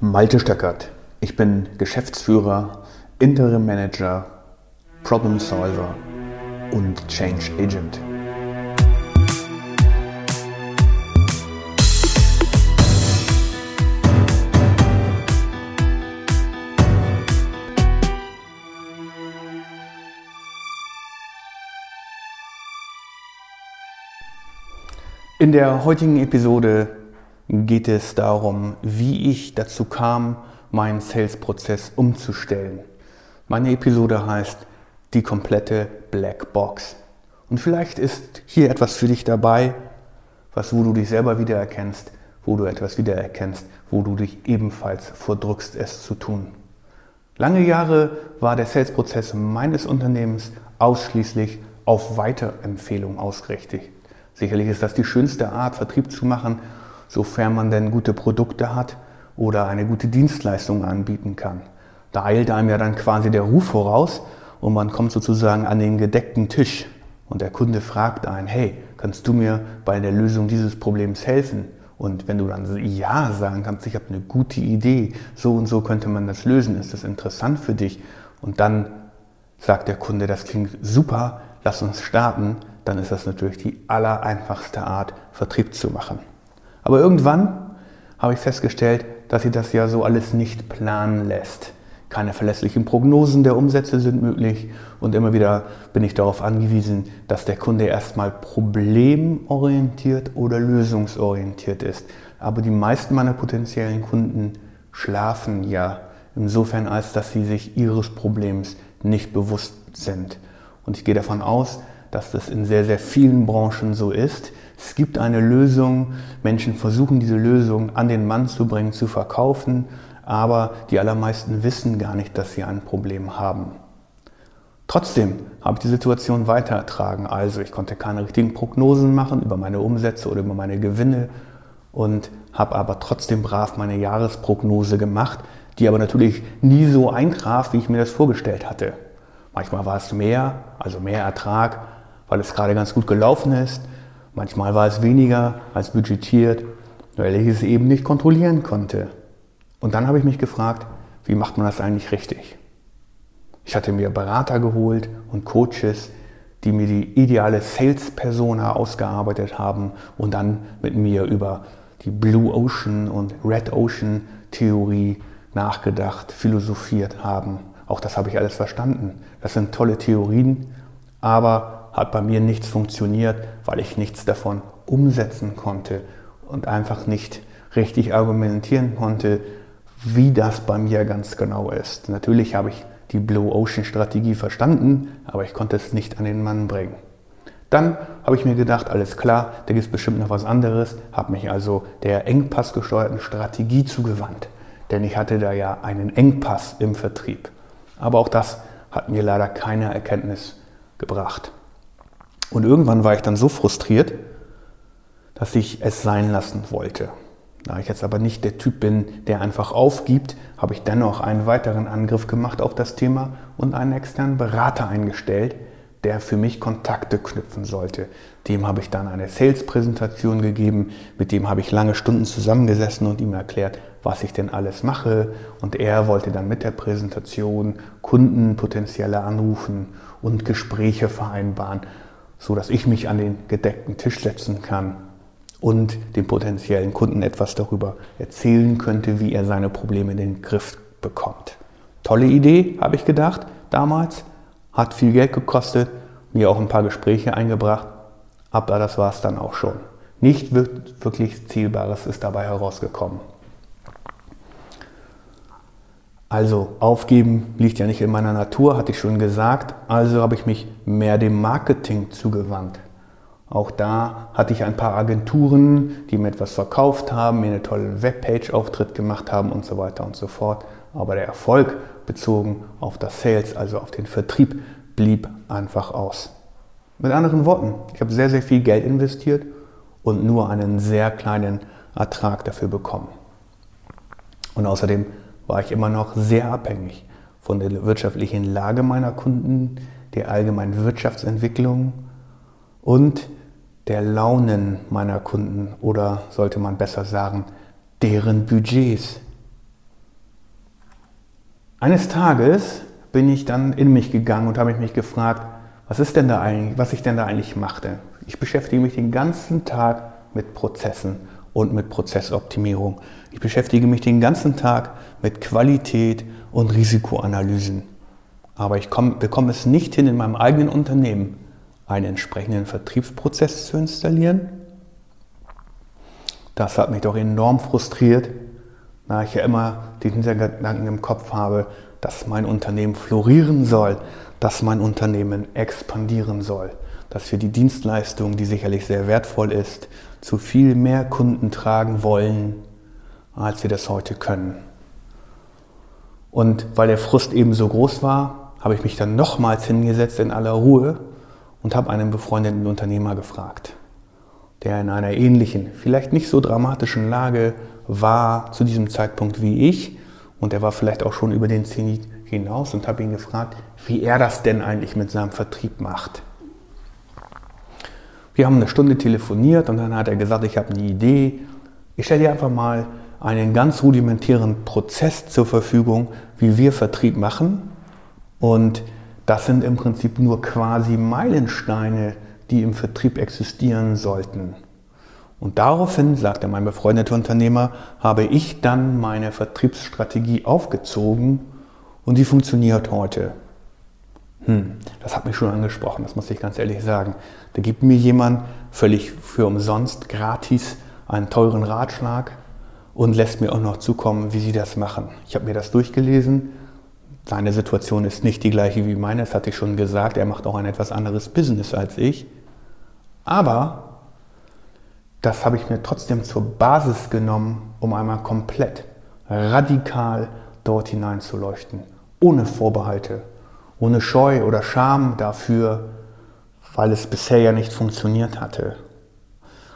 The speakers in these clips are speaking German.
Malte Stöckert. Ich bin Geschäftsführer, Interim Manager, Problem Solver und Change Agent. In der heutigen Episode geht es darum, wie ich dazu kam, meinen Sales-Prozess umzustellen. Meine Episode heißt die komplette Black Box. Und vielleicht ist hier etwas für dich dabei, was wo du dich selber wiedererkennst, wo du etwas wiedererkennst, wo du dich ebenfalls vordrückst, es zu tun. Lange Jahre war der Sales-Prozess meines Unternehmens ausschließlich auf Weiterempfehlung ausgerichtet. Sicherlich ist das die schönste Art, Vertrieb zu machen, sofern man denn gute Produkte hat oder eine gute Dienstleistung anbieten kann. Da eilt einem ja dann quasi der Ruf voraus und man kommt sozusagen an den gedeckten Tisch und der Kunde fragt einen, hey, kannst du mir bei der Lösung dieses Problems helfen? Und wenn du dann Ja sagen kannst, ich habe eine gute Idee, so und so könnte man das lösen, ist das interessant für dich? Und dann sagt der Kunde, das klingt super, lass uns starten, dann ist das natürlich die allereinfachste Art, Vertrieb zu machen. Aber irgendwann habe ich festgestellt, dass sich das ja so alles nicht planen lässt. Keine verlässlichen Prognosen der Umsätze sind möglich und immer wieder bin ich darauf angewiesen, dass der Kunde erstmal problemorientiert oder lösungsorientiert ist. Aber die meisten meiner potenziellen Kunden schlafen ja insofern, als dass sie sich ihres Problems nicht bewusst sind. Und ich gehe davon aus, dass das in sehr, sehr vielen Branchen so ist. Es gibt eine Lösung, Menschen versuchen diese Lösung an den Mann zu bringen, zu verkaufen, aber die allermeisten wissen gar nicht, dass sie ein Problem haben. Trotzdem habe ich die Situation weiter ertragen. Also ich konnte keine richtigen Prognosen machen über meine Umsätze oder über meine Gewinne und habe aber trotzdem brav meine Jahresprognose gemacht, die aber natürlich nie so eintraf, wie ich mir das vorgestellt hatte. Manchmal war es mehr, also mehr Ertrag, weil es gerade ganz gut gelaufen ist. Manchmal war es weniger als budgetiert, weil ich es eben nicht kontrollieren konnte. Und dann habe ich mich gefragt, wie macht man das eigentlich richtig? Ich hatte mir Berater geholt und Coaches, die mir die ideale Sales-Persona ausgearbeitet haben und dann mit mir über die Blue Ocean und Red Ocean Theorie nachgedacht, philosophiert haben. Auch das habe ich alles verstanden. Das sind tolle Theorien, aber hat bei mir nichts funktioniert, weil ich nichts davon umsetzen konnte und einfach nicht richtig argumentieren konnte, wie das bei mir ganz genau ist. Natürlich habe ich die Blue Ocean Strategie verstanden, aber ich konnte es nicht an den Mann bringen. Dann habe ich mir gedacht, alles klar, da gibt es bestimmt noch was anderes, habe mich also der engpassgesteuerten Strategie zugewandt, denn ich hatte da ja einen Engpass im Vertrieb. Aber auch das hat mir leider keine Erkenntnis gebracht. Und irgendwann war ich dann so frustriert, dass ich es sein lassen wollte. Da ich jetzt aber nicht der Typ bin, der einfach aufgibt, habe ich dennoch einen weiteren Angriff gemacht auf das Thema und einen externen Berater eingestellt, der für mich Kontakte knüpfen sollte. Dem habe ich dann eine Sales-Präsentation gegeben, mit dem habe ich lange Stunden zusammengesessen und ihm erklärt, was ich denn alles mache. Und er wollte dann mit der Präsentation Kunden potenzielle anrufen und Gespräche vereinbaren so dass ich mich an den gedeckten Tisch setzen kann und dem potenziellen Kunden etwas darüber erzählen könnte, wie er seine Probleme in den Griff bekommt. Tolle Idee, habe ich gedacht, damals. Hat viel Geld gekostet, mir auch ein paar Gespräche eingebracht, aber das war es dann auch schon. Nicht wirklich Zielbares ist dabei herausgekommen. Also aufgeben liegt ja nicht in meiner Natur, hatte ich schon gesagt. Also habe ich mich mehr dem Marketing zugewandt. Auch da hatte ich ein paar Agenturen, die mir etwas verkauft haben, mir eine tolle Webpage-Auftritt gemacht haben und so weiter und so fort. Aber der Erfolg bezogen auf das Sales, also auf den Vertrieb, blieb einfach aus. Mit anderen Worten, ich habe sehr, sehr viel Geld investiert und nur einen sehr kleinen Ertrag dafür bekommen. Und außerdem war ich immer noch sehr abhängig von der wirtschaftlichen Lage meiner Kunden, der allgemeinen Wirtschaftsentwicklung und der Launen meiner Kunden oder sollte man besser sagen, deren Budgets. Eines Tages bin ich dann in mich gegangen und habe mich gefragt, was ist denn da eigentlich, was ich denn da eigentlich machte. Ich beschäftige mich den ganzen Tag mit Prozessen und mit Prozessoptimierung. Ich beschäftige mich den ganzen Tag mit Qualität und Risikoanalysen. Aber ich komm, bekomme es nicht hin, in meinem eigenen Unternehmen einen entsprechenden Vertriebsprozess zu installieren. Das hat mich doch enorm frustriert, da ich ja immer den Hintergedanken im Kopf habe, dass mein Unternehmen florieren soll, dass mein Unternehmen expandieren soll, dass wir die Dienstleistung, die sicherlich sehr wertvoll ist, zu viel mehr Kunden tragen wollen, als wir das heute können. Und weil der Frust eben so groß war, habe ich mich dann nochmals hingesetzt in aller Ruhe und habe einen befreundeten Unternehmer gefragt, der in einer ähnlichen, vielleicht nicht so dramatischen Lage war zu diesem Zeitpunkt wie ich und er war vielleicht auch schon über den Zenit hinaus und habe ihn gefragt, wie er das denn eigentlich mit seinem Vertrieb macht. Wir haben eine Stunde telefoniert und dann hat er gesagt, ich habe eine Idee. Ich stelle dir einfach mal einen ganz rudimentären Prozess zur Verfügung, wie wir Vertrieb machen. Und das sind im Prinzip nur quasi Meilensteine, die im Vertrieb existieren sollten. Und daraufhin, sagte mein befreundeter Unternehmer, habe ich dann meine Vertriebsstrategie aufgezogen und die funktioniert heute. Hm, das hat mich schon angesprochen, das muss ich ganz ehrlich sagen. Da gibt mir jemand völlig für umsonst, gratis, einen teuren Ratschlag und lässt mir auch noch zukommen, wie sie das machen. Ich habe mir das durchgelesen. Seine Situation ist nicht die gleiche wie meine, das hatte ich schon gesagt. Er macht auch ein etwas anderes Business als ich. Aber das habe ich mir trotzdem zur Basis genommen, um einmal komplett, radikal dort hineinzuleuchten, ohne Vorbehalte, ohne Scheu oder Scham dafür, weil es bisher ja nicht funktioniert hatte,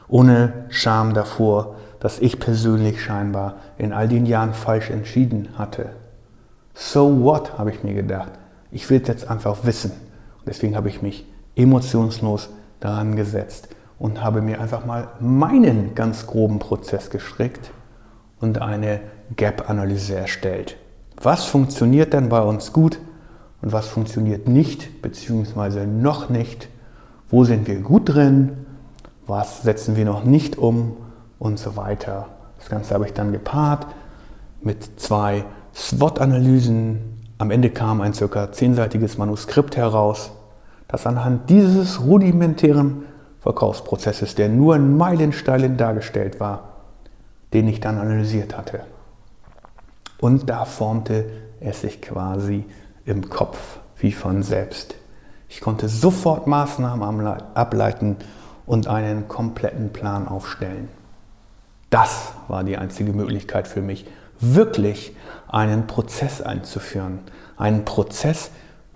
ohne Scham davor, dass ich persönlich scheinbar in all den Jahren falsch entschieden hatte. So what, habe ich mir gedacht. Ich will es jetzt einfach wissen. Und deswegen habe ich mich emotionslos daran gesetzt und habe mir einfach mal meinen ganz groben Prozess gestrickt und eine Gap-Analyse erstellt. Was funktioniert denn bei uns gut und was funktioniert nicht, beziehungsweise noch nicht? Wo sind wir gut drin? Was setzen wir noch nicht um? Und so weiter. Das Ganze habe ich dann gepaart mit zwei SWOT-Analysen. Am Ende kam ein circa zehnseitiges Manuskript heraus, das anhand dieses rudimentären Verkaufsprozesses, der nur in Meilensteinen dargestellt war, den ich dann analysiert hatte. Und da formte es sich quasi im Kopf wie von selbst. Ich konnte sofort Maßnahmen ableiten und einen kompletten Plan aufstellen. Das war die einzige Möglichkeit für mich, wirklich einen Prozess einzuführen, einen Prozess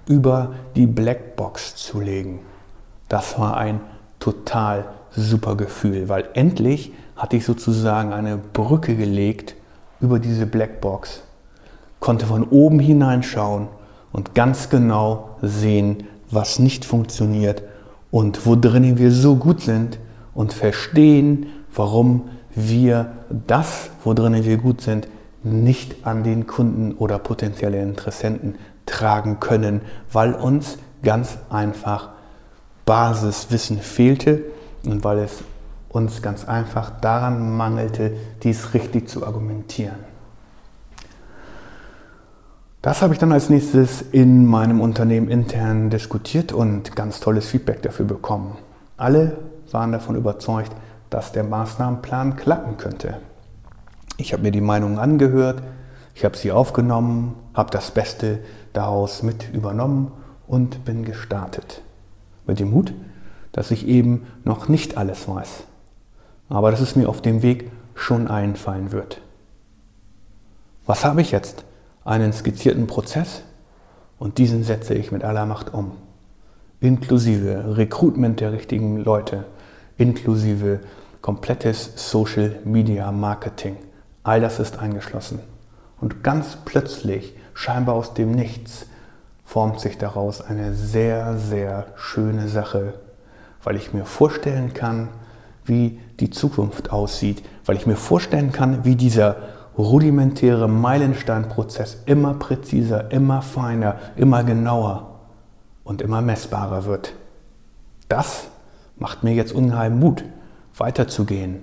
über die Blackbox zu legen. Das war ein total super Gefühl, weil endlich hatte ich sozusagen eine Brücke gelegt über diese Blackbox, konnte von oben hineinschauen und ganz genau sehen, was nicht funktioniert und wo drinnen wir so gut sind und verstehen, warum wir das, wo drinnen wir gut sind, nicht an den Kunden oder potenzielle Interessenten tragen können, weil uns ganz einfach Basiswissen fehlte und weil es uns ganz einfach daran mangelte, dies richtig zu argumentieren. Das habe ich dann als nächstes in meinem Unternehmen intern diskutiert und ganz tolles Feedback dafür bekommen. Alle waren davon überzeugt, dass der Maßnahmenplan klappen könnte. Ich habe mir die Meinungen angehört, ich habe sie aufgenommen, habe das Beste daraus mit übernommen und bin gestartet mit dem Hut, dass ich eben noch nicht alles weiß, aber dass es mir auf dem Weg schon einfallen wird. Was habe ich jetzt? Einen skizzierten Prozess und diesen setze ich mit aller Macht um. Inklusive Recruitment der richtigen Leute, inklusive komplettes Social Media Marketing. All das ist eingeschlossen. Und ganz plötzlich, scheinbar aus dem Nichts, formt sich daraus eine sehr, sehr schöne Sache, weil ich mir vorstellen kann, wie die Zukunft aussieht, weil ich mir vorstellen kann, wie dieser rudimentäre Meilensteinprozess immer präziser, immer feiner, immer genauer und immer messbarer wird. Das macht mir jetzt unheimlich Mut, weiterzugehen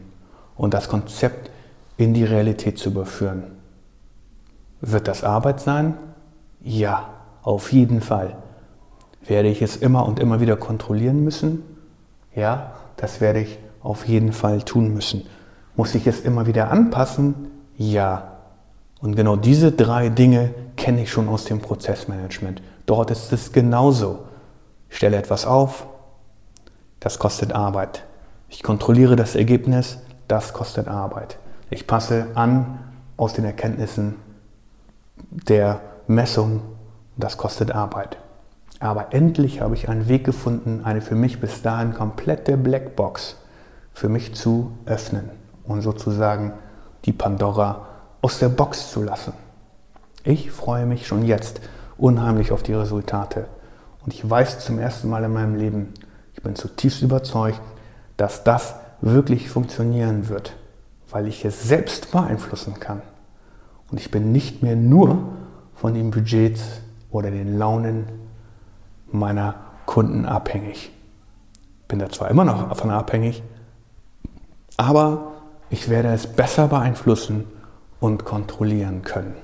und das Konzept in die Realität zu überführen. Wird das Arbeit sein? Ja, auf jeden Fall. Werde ich es immer und immer wieder kontrollieren müssen? Ja, das werde ich auf jeden Fall tun müssen. Muss ich es immer wieder anpassen? Ja. Und genau diese drei Dinge kenne ich schon aus dem Prozessmanagement. Dort ist es genauso. Ich stelle etwas auf, das kostet Arbeit. Ich kontrolliere das Ergebnis, das kostet Arbeit. Ich passe an aus den Erkenntnissen der Messung, das kostet Arbeit. Aber endlich habe ich einen Weg gefunden, eine für mich bis dahin komplette Blackbox für mich zu öffnen und sozusagen die Pandora aus der Box zu lassen. Ich freue mich schon jetzt unheimlich auf die Resultate. Und ich weiß zum ersten Mal in meinem Leben, ich bin zutiefst überzeugt, dass das wirklich funktionieren wird, weil ich es selbst beeinflussen kann. Und ich bin nicht mehr nur von den Budgets oder den Launen meiner Kunden abhängig. Bin da zwar immer noch davon abhängig, aber ich werde es besser beeinflussen und kontrollieren können.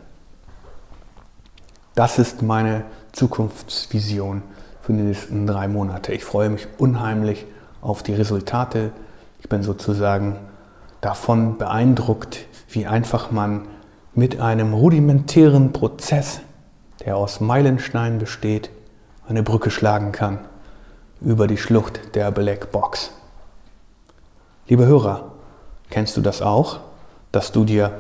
Das ist meine Zukunftsvision für die nächsten drei Monate. Ich freue mich unheimlich auf die Resultate. Ich bin sozusagen davon beeindruckt, wie einfach man mit einem rudimentären Prozess, der aus Meilensteinen besteht, eine Brücke schlagen kann über die Schlucht der Black Box. Liebe Hörer, Kennst du das auch, dass du dir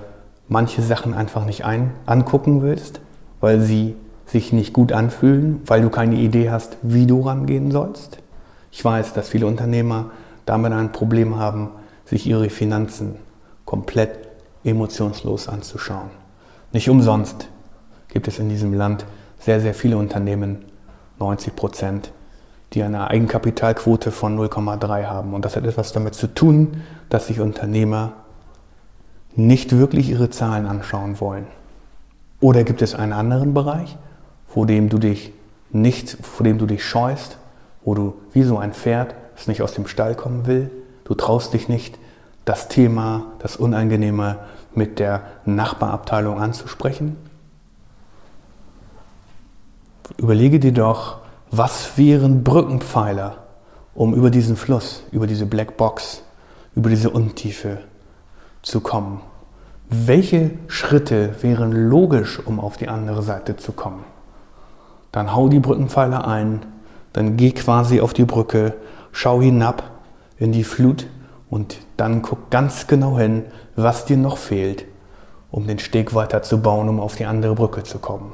manche Sachen einfach nicht ein angucken willst, weil sie sich nicht gut anfühlen, weil du keine Idee hast, wie du rangehen sollst? Ich weiß, dass viele Unternehmer damit ein Problem haben, sich ihre Finanzen komplett emotionslos anzuschauen. Nicht umsonst gibt es in diesem Land sehr, sehr viele Unternehmen, 90 Prozent, die eine Eigenkapitalquote von 0,3 haben. Und das hat etwas damit zu tun, dass sich Unternehmer nicht wirklich ihre Zahlen anschauen wollen. Oder gibt es einen anderen Bereich, vor dem du dich nicht, vor dem du dich scheust, wo du wie so ein Pferd, das nicht aus dem Stall kommen will, du traust dich nicht, das Thema, das Unangenehme mit der Nachbarabteilung anzusprechen? Überlege dir doch, was wären Brückenpfeiler, um über diesen Fluss, über diese Black Box, über diese Untiefe zu kommen? Welche Schritte wären logisch, um auf die andere Seite zu kommen? Dann hau die Brückenpfeiler ein, dann geh quasi auf die Brücke, schau hinab in die Flut und dann guck ganz genau hin, was dir noch fehlt, um den Steg weiter zu bauen, um auf die andere Brücke zu kommen.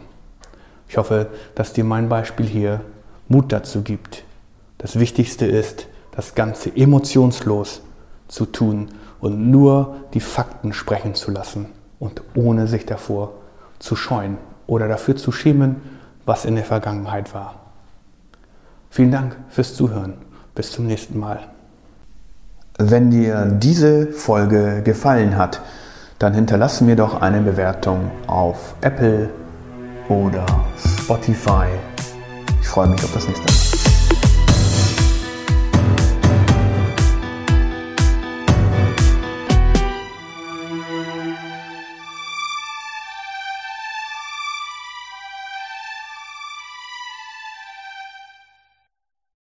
Ich hoffe, dass dir mein Beispiel hier Mut dazu gibt. Das Wichtigste ist, das Ganze emotionslos zu tun und nur die Fakten sprechen zu lassen und ohne sich davor zu scheuen oder dafür zu schämen, was in der Vergangenheit war. Vielen Dank fürs Zuhören. Bis zum nächsten Mal. Wenn dir diese Folge gefallen hat, dann hinterlasse mir doch eine Bewertung auf Apple oder Spotify ich freue mich auf das nächste Mal.